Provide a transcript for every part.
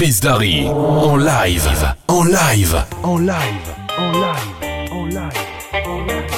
Chris Darry en live, en live, en live, en live, en live. said rock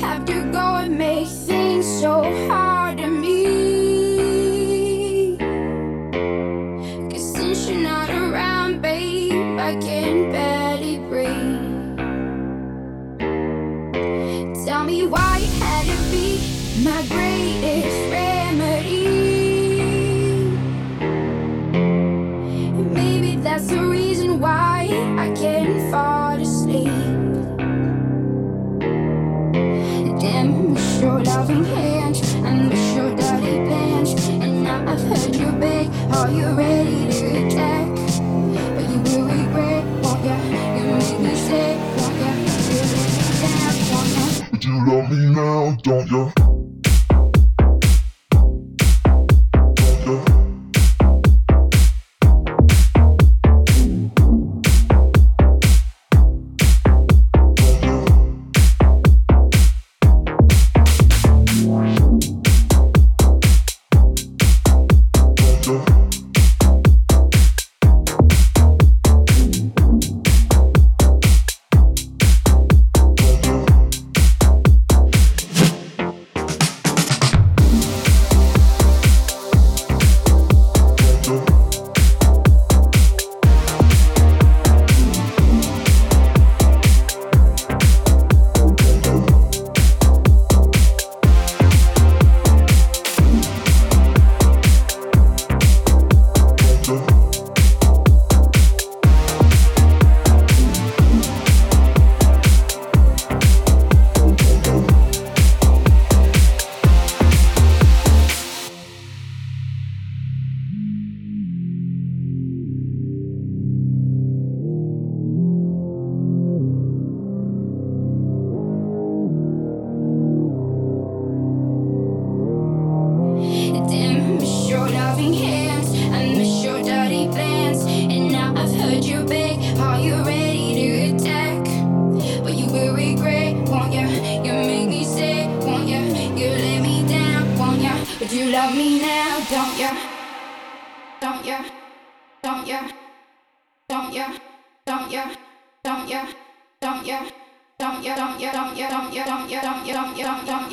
have to don't you? your loving hands. I miss your dirty bands. And now I've heard you beg. Are you ready to attack? But you will regret, won't ya? You make me sick, won't ya? You let me down, won't ya? But you love me now, don't ya? Don't ya? Don't ya? Don't ya? Don't ya? Don't ya? Don't ya? Don't ya? Don't ya? Don't ya? Don't ya? Don't ya? Don't ya? Don't ya? Don't ya?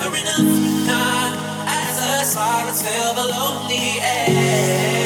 never enough. Not as a spark, still the lonely air.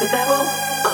the devil.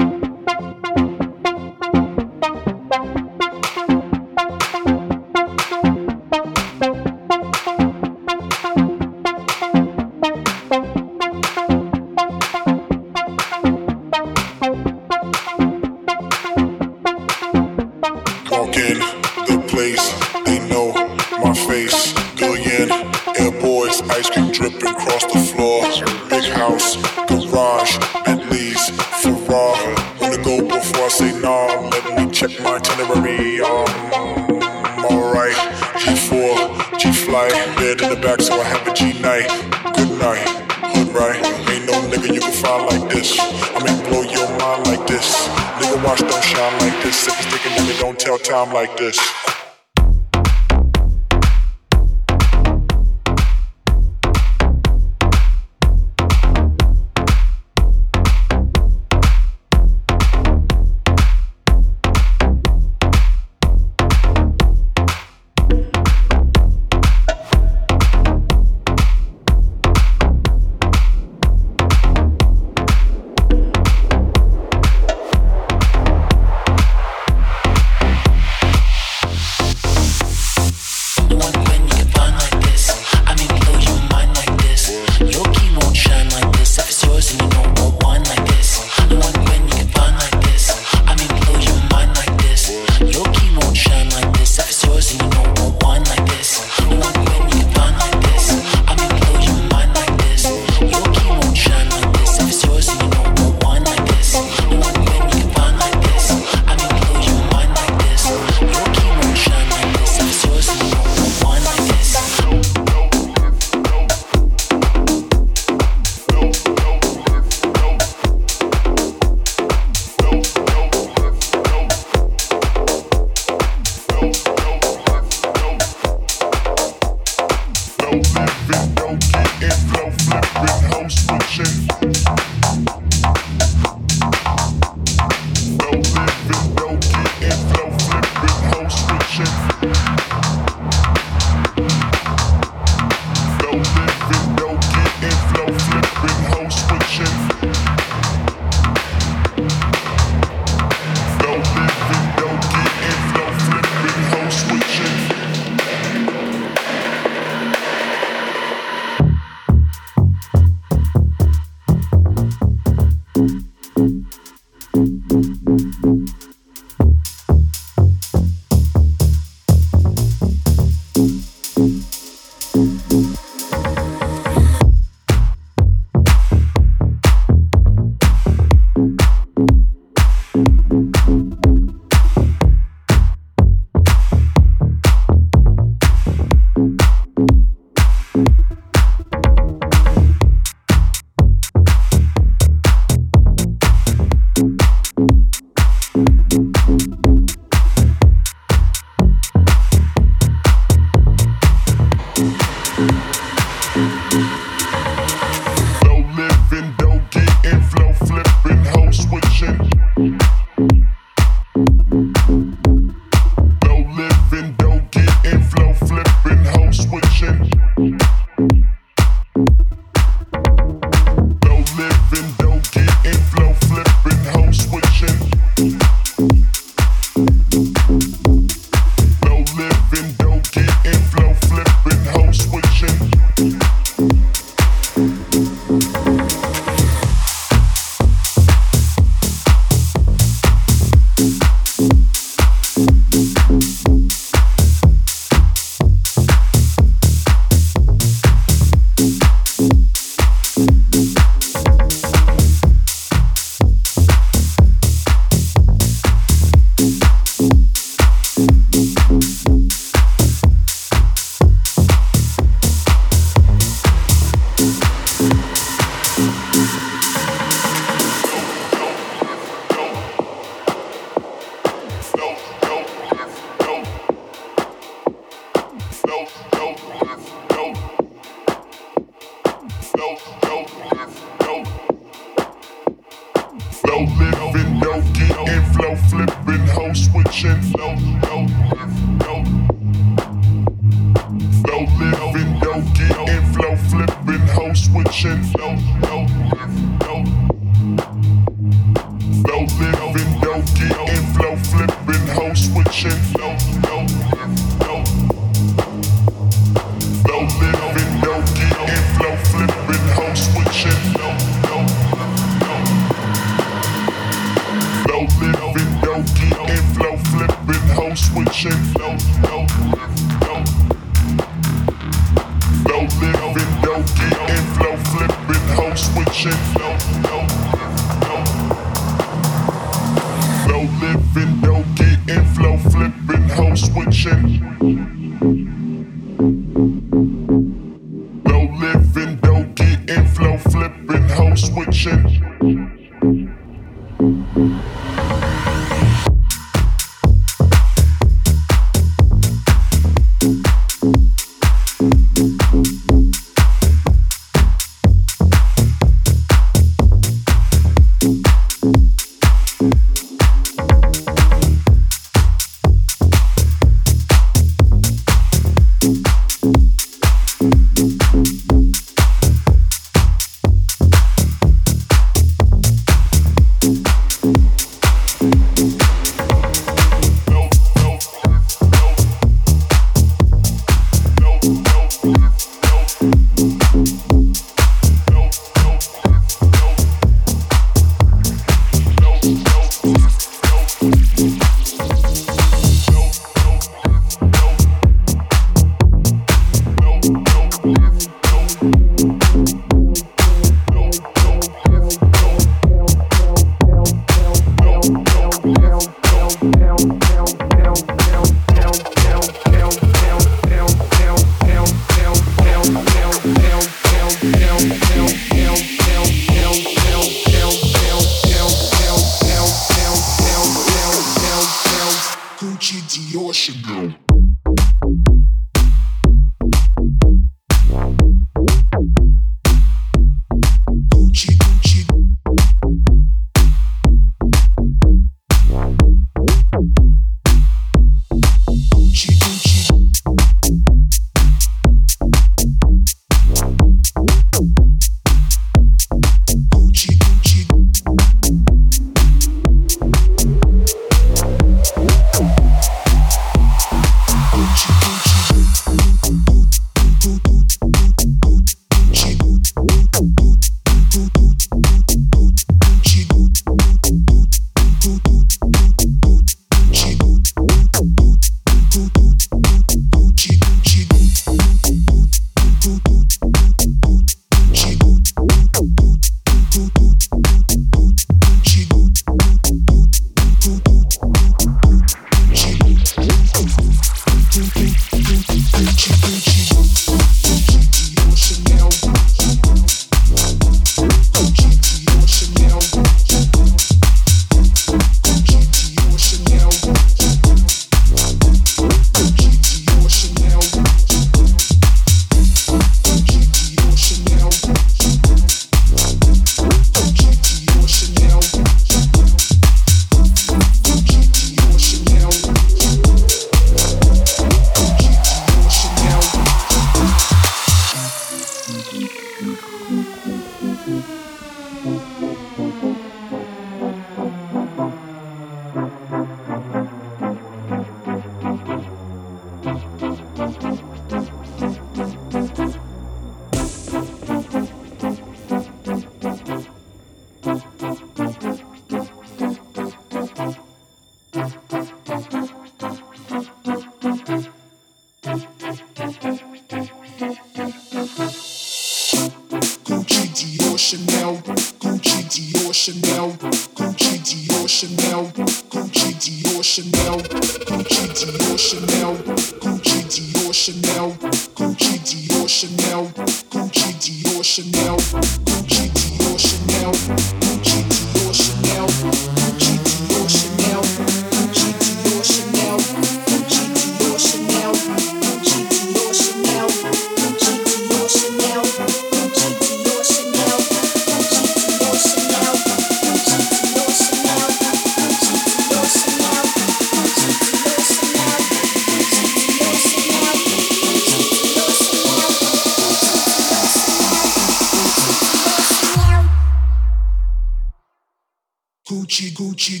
Gucci, Gucci.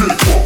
people.